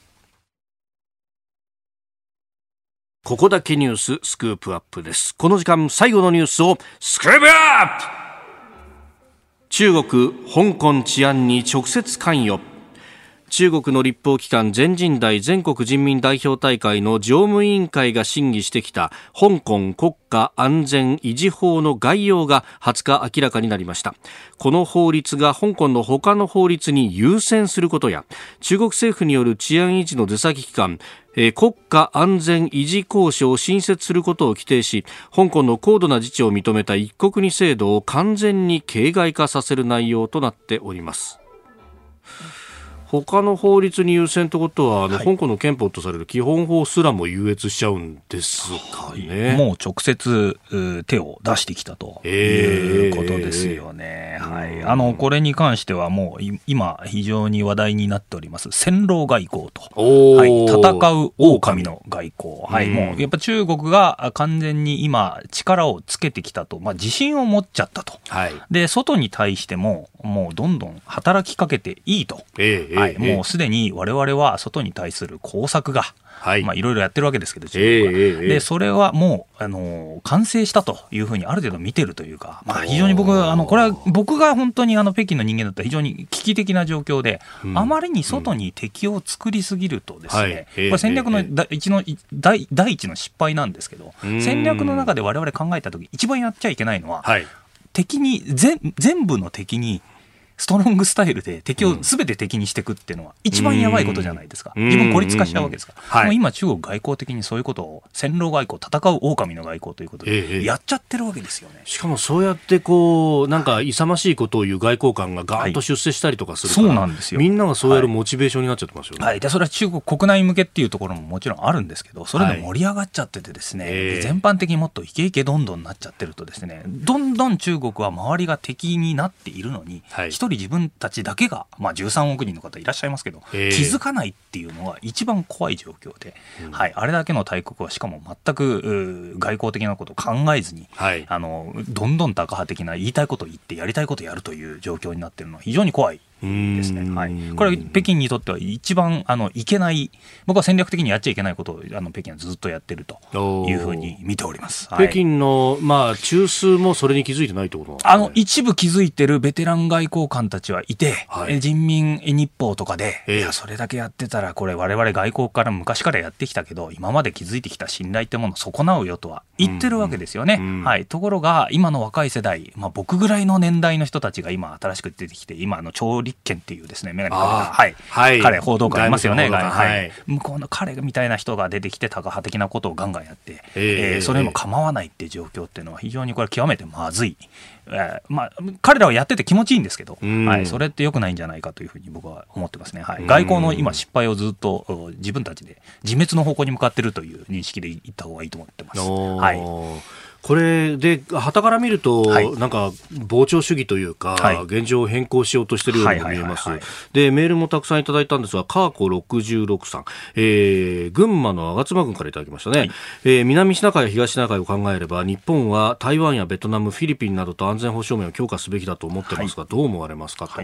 Speaker 1: ここだけニューススクープアップです。この時間最後のニュースをスクープアップ中国、香港治安に直接関与。中国の立法機関全人代全国人民代表大会の常務委員会が審議してきた香港国家安全維持法の概要が20日明らかになりました。この法律が香港の他の法律に優先することや中国政府による治安維持の出先機関国家安全維持公署を新設することを規定し香港の高度な自治を認めた一国二制度を完全に形骸化させる内容となっております。他の法律に優先ということは、あの、はい、香港の憲法とされる基本法すらも優越しちゃうんですかね。
Speaker 3: はい、もう直接手を出してきたということですよね。えー、はい。あの、これに関してはもう今非常に話題になっております、戦狼外交と。はい。戦う狼の外交。はい。もうやっぱ中国が完全に今力をつけてきたと、まあ自信を持っちゃったと。はい。で、外に対してももうどんどん働きかけていいと。えーはい、もうすでに我々は外に対する工作が、はい、まあいろいろやってるわけですけど、中国は。えー、で、それはもう、あの、完成したというふうにある程度見てるというか、まあ非常に僕、あの、これは僕が本当にあの北京の人間だったら非常に危機的な状況で、うん、あまりに外に敵を作りすぎるとですね、うん、これ戦略の一の第第一の失敗なんですけど、戦略の中で我々考えたとき、一番やっちゃいけないのは、はい、敵に全、全部の敵にストロングスタイルで敵をすべて敵にしていくっていうのは一番やばいことじゃないですか。自分孤立化しちゃうわけですから。もう今中国外交的にそういうことを戦狼外交、戦う狼の外交ということでやっちゃってるわけですよね。
Speaker 1: しかもそうやってこう、なんか勇ましいことを言う外交官がガーンと出世したりとかするから、はい、そうなんですよ。みんながそうやるモチベーションになっちゃってますよね。
Speaker 3: はい。で、それは中国国内向けっていうところももちろんあるんですけど、それで盛り上がっちゃっててですね、はい、全般的にもっとイケイケどんどんなっちゃってるとですね、どんどん中国は周りが敵になっているのに、一、はい、人自分たちだけが、まあ、13億人の方いらっしゃいますけど、気づかないっていうのは一番怖い状況で、うん、はい、あれだけの大国はしかも全く外交的なことを考えずに、はい、あのどんどん高派的な言いたいことを言ってやりたいことをやるという状況になっているのは非常に怖いですね。はい。これは北京にとっては一番あのいけない、僕は戦略的にやっちゃいけないことをあの北京はずっとやってるというふうに見ております。
Speaker 1: はい、北京のまあ中枢もそれに気づいてないってことなんです
Speaker 3: か、ね、あの一部気づいてるベテラン外交官たちはいて、はい、人民日報とかで、えー、いやそれだけやってたらこれ我々外交から昔からやってきたけど今まで築いてきた信頼ってものを損なうよとは言ってるわけですよね。うんうん、はい。ところが今の若い世代、まあ僕ぐらいの年代の人たちが今新しく出てきて今の超立憲っていうですねね、メガネかけた、はい、はい、彼、報道官いますよね、はい、向こうの彼みたいな人が出てきて、タカ派的なことをガンガンやって、えー、えー、それも構わないっていう状況っていうのは、非常にこれ、極めてまずい。えー、まあ、彼らはやってて気持ちいいんですけど、はい、それってよくないんじゃないかというふうに僕は思ってますね。はい、外交の今、失敗をずっと自分たちで自滅の方向に向かってるという認識でいった方がいいと思ってます。はい
Speaker 1: これで、はたから見ると、はい、なんか膨張主義というか、はい、現状を変更しようとしているように見えます。で、メールもたくさんいただいたんですが、カーコ66さん、えー、群馬の吾妻郡からいただきましたね、はい、えー、南シナ海や東シナ海を考えれば、日本は台湾やベトナム、フィリピンなどと安全保障面を強化すべきだと思ってますが、どう思われますかと。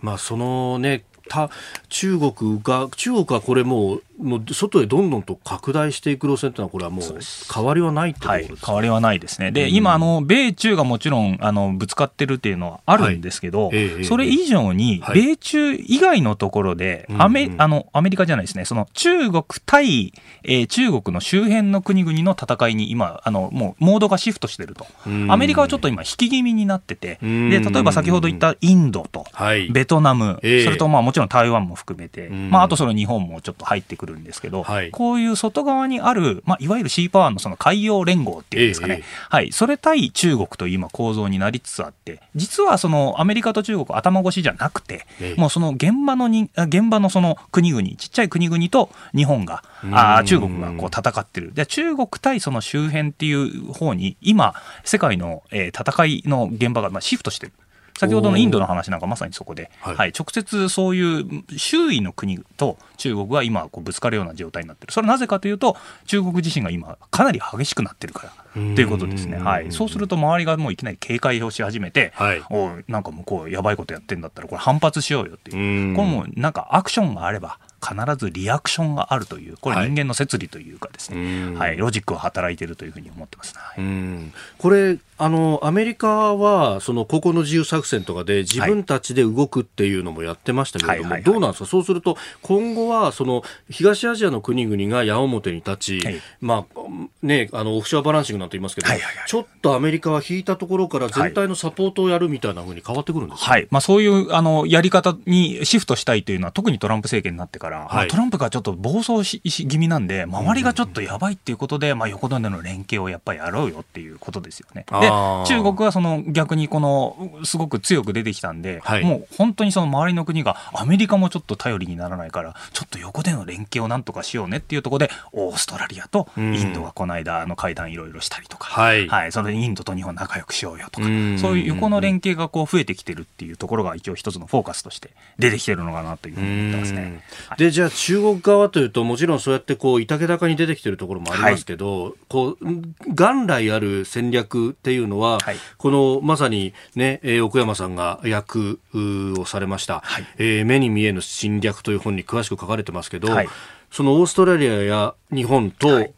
Speaker 1: まあ、そのね、た中国が中国はこれもうもう外へどんどんと拡大していく路線というのはこれはもう変わりはないってことです、はい、
Speaker 3: 変わりはないですね。で、うん、今あの米中がもちろんあのぶつかってるっていうのはあるんですけど、はい。えー、それ以上に米中以外のところで、はい、アメあのアメリカじゃないですね。その中国対、えー、中国の周辺の国々の戦いに今あのもうモードがシフトしてると。アメリカはちょっと今引き気味になってて、で例えば先ほど言ったインドと、ベトナム、それとまあもちろん台湾も含めて、まああとその日本もちょっと入ってくるるんですけど、
Speaker 1: はい。
Speaker 3: こういう外側にある、まあ、いわゆるシーパワーのその海洋連合っていうんですかね、
Speaker 1: ええ。
Speaker 3: はい、それ対中国という今構造になりつつあって、実はそのアメリカと中国頭越しじゃなくて、
Speaker 1: ええ。
Speaker 3: もうその現場のにあ現場のその国々、ちっちゃい国々と日本が、あー中国がこう戦ってる。で、中国対その周辺っていう方に、今、世界の、えー戦いの現場がまあシフトしてる。先ほどのインドの話なんかまさにそこで、
Speaker 1: は
Speaker 3: はいい直接そういう周囲の国と中国が今こうぶつかるような状態になってる。それはなぜかというと、中国自身が今かなり激しくなってるからということですね。はい。そうすると周りがもういきなり警戒をし始めて、
Speaker 1: はい
Speaker 3: おいなんかもうこうやばいことやってんだったらこれ反発しようよっていう。
Speaker 1: うん
Speaker 3: これもうなんかアクションがあれば必ずリアクションがあるという、これ
Speaker 1: はい。
Speaker 3: 人間の摂理というかですね、
Speaker 1: うん。
Speaker 3: はい、ロジックは働いているというふうに思ってます、はい。
Speaker 1: うん。これあのアメリカはそのここの自由作戦とかで自分たちで動くっていうのもやってましたけれども、
Speaker 3: はいはいはい。
Speaker 1: どうなんですか？そうすると今後はその東アジアの国々が矢面に立ち、
Speaker 3: はい。
Speaker 1: まあねあのオフショアバランシングなんて言いますけど、
Speaker 3: はいはいはい。
Speaker 1: ちょっとアメリカは引いたところから全体のサポートをやるみたいな風に変わってくるんですか、
Speaker 3: はい。まあ、そういうあのやり方にシフトしたいというのは、特にトランプ政権になってから、まあトランプがちょっと暴走しし気味なんで、周りがちょっとやばいっていうことで、まあ、横での連携をやっぱりやろうよっていうことですよね。で中国はその逆にこのすごく強く出てきたんで、
Speaker 1: はい。
Speaker 3: もう本当にその周りの国が、アメリカもちょっと頼りにならないから、ちょっと横での連携をなんとかしようねっていうところで、オーストラリアとインドがこの間、あの会談いろいろしたりとか、
Speaker 1: はい。
Speaker 3: はい、それでインドと日本仲良くしようよとか。
Speaker 1: うん、
Speaker 3: そういう横の連携がこう増えてきてるっていうところが一応一つのフォーカスとして出てきてるのかなというふうに思ってますね。はい
Speaker 1: でじゃあ中国側というともちろんそうやってこう板高に出てきてるところもありますけど、こうん元来ある戦略っていうのは、
Speaker 3: はい。
Speaker 1: このまさにね、えー奥山さんが役をされました、
Speaker 3: はい。
Speaker 1: えー目に見えぬ侵略という本に詳しく書かれてますけど、
Speaker 3: はい。
Speaker 1: そのオーストラリアや日本と
Speaker 3: はい。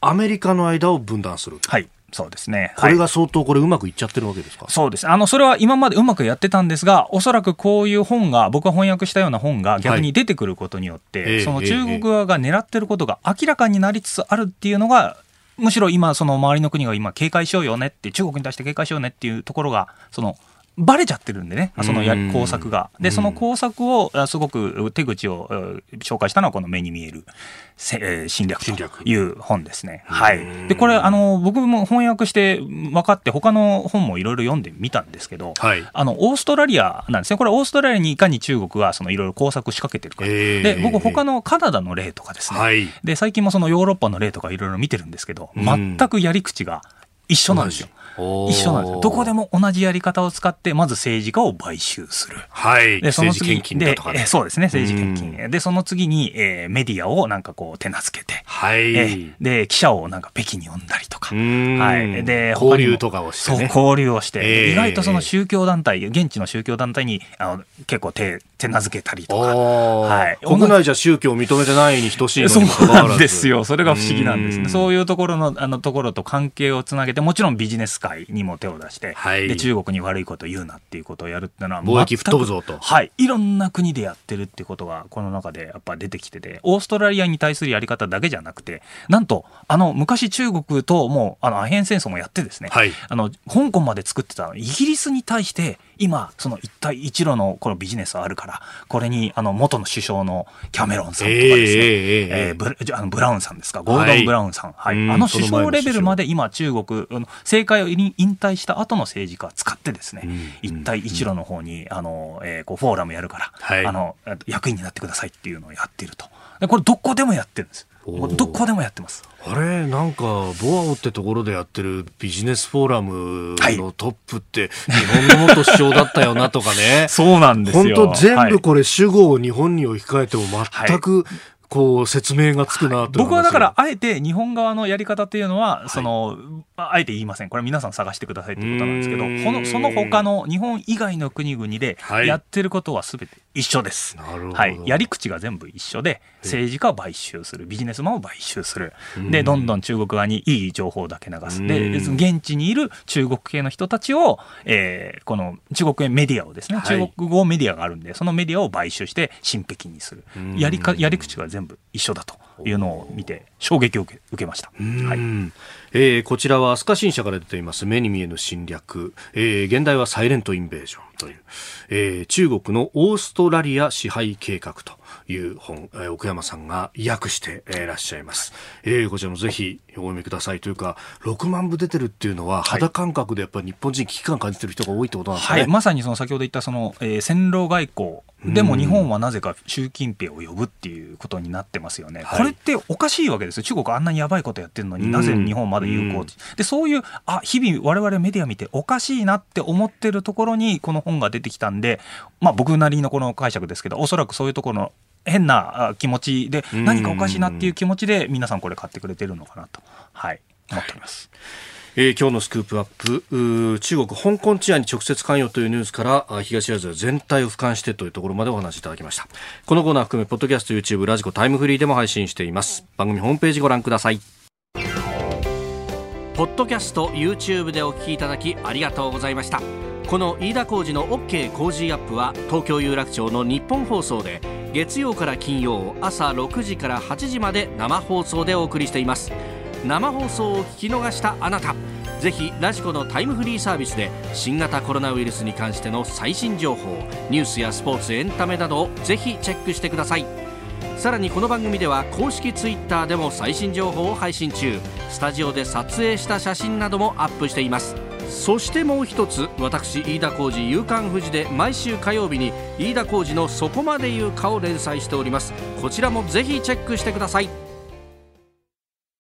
Speaker 1: アメリカの間を分断する、
Speaker 3: はい、そうですね。
Speaker 1: これ
Speaker 3: はい
Speaker 1: が相当これうまくいっちゃってるわけですか、
Speaker 3: そうです。あの、それは今までうまくやってたんですが、おそらくこういう本が、僕が翻訳したような本が逆に出てくることによって、
Speaker 1: はいええ
Speaker 3: その中国側が狙ってることが明らかになりつつあるっていうのが、むしろ今、その周りの国が今警戒しようよねって、中国に対して警戒しようねっていうところが、その、バレちゃってるんでね、そのや
Speaker 1: うん
Speaker 3: 工作が。で、その工作を、あすごく手口をえー紹介したのはこの目に見える侵略という本ですね。はい。で、これ、あの、僕も翻訳して分かって、他の本もいろいろ読んでみたんですけど、
Speaker 1: はい
Speaker 3: あの、オーストラリアなんですね。これ、オーストラリアにいかに中国が、その、いろいろ工作仕掛けてるか。
Speaker 1: ええ
Speaker 3: で、僕、他のカナダの例とかですね。
Speaker 1: はい
Speaker 3: で、最近もそのヨーロッパの例とかいろいろ見てるんですけど、
Speaker 1: うん
Speaker 3: 全くやり口が一緒なんですよ。
Speaker 1: おー
Speaker 3: 一緒なんですよ。どこでも同じやり方を使って、まず政治家を買収する。
Speaker 1: はい。
Speaker 3: で、その次
Speaker 1: 政治献金だとか
Speaker 3: で、え
Speaker 1: ね
Speaker 3: そうですね、政治献金。で、その次に、えーメディアをなんかこう手なずけて、
Speaker 1: はい、
Speaker 3: えーで、記者をなんか北京に呼んだりとか、
Speaker 1: ん。
Speaker 3: はい。で、
Speaker 1: 交流とかをしてね。
Speaker 3: そう、交流をして、
Speaker 1: ええ
Speaker 3: 意外とその宗教団体、現地の宗教団体にあの結構手、手なずけたりとか、
Speaker 1: は
Speaker 3: はい。
Speaker 1: 国内じゃ宗教を認めてないに等しいの
Speaker 3: そう
Speaker 1: にもかかわらず。
Speaker 3: なんですよ。それが不思議なんですね。
Speaker 1: うん。
Speaker 3: そういうところの、あのところと関係をつなげて、もちろんビジネス界にも手を出して、
Speaker 1: はい。
Speaker 3: で、中国に悪いことを言うなっていうことをやるっていうのは、
Speaker 1: 貿易と。
Speaker 3: はい。いろんな国でやってるってことが、この中でやっぱ出てきてて、オーストラリアに対するやり方だけじゃなくて、なんと、あの、昔中国ともう、あの、アヘン戦争もやってですね、
Speaker 1: はい。
Speaker 3: あの、香港まで作ってたイギリスに対して、今、その一帯一路のこのビジネスあるから、これに、あの、元の首相のキャメロンさんとかですね、
Speaker 1: ええ
Speaker 3: ブラじゃあのブラウンさんですか、ゴードン・ブラウンさん。はい。
Speaker 1: うん
Speaker 3: あの首相レベルまで今中国、政界を引退した後の政治家を使ってですね、
Speaker 1: うん
Speaker 3: 一帯一路の方に、あの、えーこうフォーラムやるから、
Speaker 1: はい
Speaker 3: あの、あ役員になってくださいっていうのをやっていると。でこれどこでもやってるんです。どこでもやってます。
Speaker 1: あれなんかボアオってところでやってるビジネスフォーラムのトップって日本の元首相だったよなとかね。[LAUGHS]
Speaker 3: そうなんです
Speaker 1: 本
Speaker 3: よ。
Speaker 1: 当全
Speaker 3: はい。
Speaker 1: 部これ主語を日本に置き換えても全くこう説明がつくなという話
Speaker 3: 僕はだから、あえて日本側のやり方っていうのは、その、ああえて言いません。これ皆さん探してくださいってことなんですけどこの、その他の日本以外の国々で
Speaker 1: はい
Speaker 3: やってることは全て一緒です。
Speaker 1: なるほど
Speaker 3: はい。やり口が全部一緒で、政治家を買収する、ビジネスマンを買収する。で、どんどん中国側にいい情報だけ流す。で、
Speaker 1: うん
Speaker 3: 現地にいる中国系の人たちを、えーこの中国系メディアをですね、
Speaker 1: はい
Speaker 3: 中国語メディアがあるんで、そのメディアを買収して、新北京にする。やりか、やり口が全部一緒だというのを見て、衝撃を受けました。はい。
Speaker 1: うん。えーこちらは飛鳥新社から出ています。目に見えぬ侵略、えー現代はサイレントインベージョンという、えー中国のオーストラリア支配計画という本、えー、奥山さんが訳していらっしゃいます、えー、こちらもぜひお読みくださいというか6万部出てるっていうのは肌感覚でやっぱり日本人危機感感じてる人が多いってことなんですね、
Speaker 3: はい、まさにその先ほど言ったその、えー、戦狼外交でも日本はなぜか習近平を呼ぶっていうことになってますよね、これっておかしいわけですよ、中国あんなにやばいことやってるのになぜ日本まで有効でそういうあ日々我々メディア見ておかしいなって思ってるところにこの本が出てきたんで、まあ、僕なりのこの解釈ですけどおそらくそういうところの変な気持ちで何かおかしいなっていう気持ちで皆さんこれ買ってくれてるのかなと、はい、思っております。
Speaker 1: えー、今日のスクープアップ中国香港治安に直接関与というニュースから東アジア全体を俯瞰してというところまでお話しいただきました。このコーナー含めポッドキャスト YouTube ラジコタイムフリーでも配信しています。番組ホームページご覧ください。ポッドキャスト YouTube でお聞きいただきありがとうございました。この飯田浩二の OK 工事アップは東京有楽町の日本放送で月曜から金曜朝6時から8時まで生放送でお送りしています。生放送を聞き逃したあなた。ぜひラジコのタイムフリーサービスで新型コロナウイルスに関しての最新情報ニュースやスポーツエンタメなどをぜひチェックしてください。さらにこの番組では公式ツイッターでも最新情報を配信中。スタジオで撮影した写真などもアップしています。そしてもう一つ私飯田浩二夕刊富士で毎週火曜日に飯田浩二の「そこまで言うか」を連載しております。こちらもぜひチェックしてください。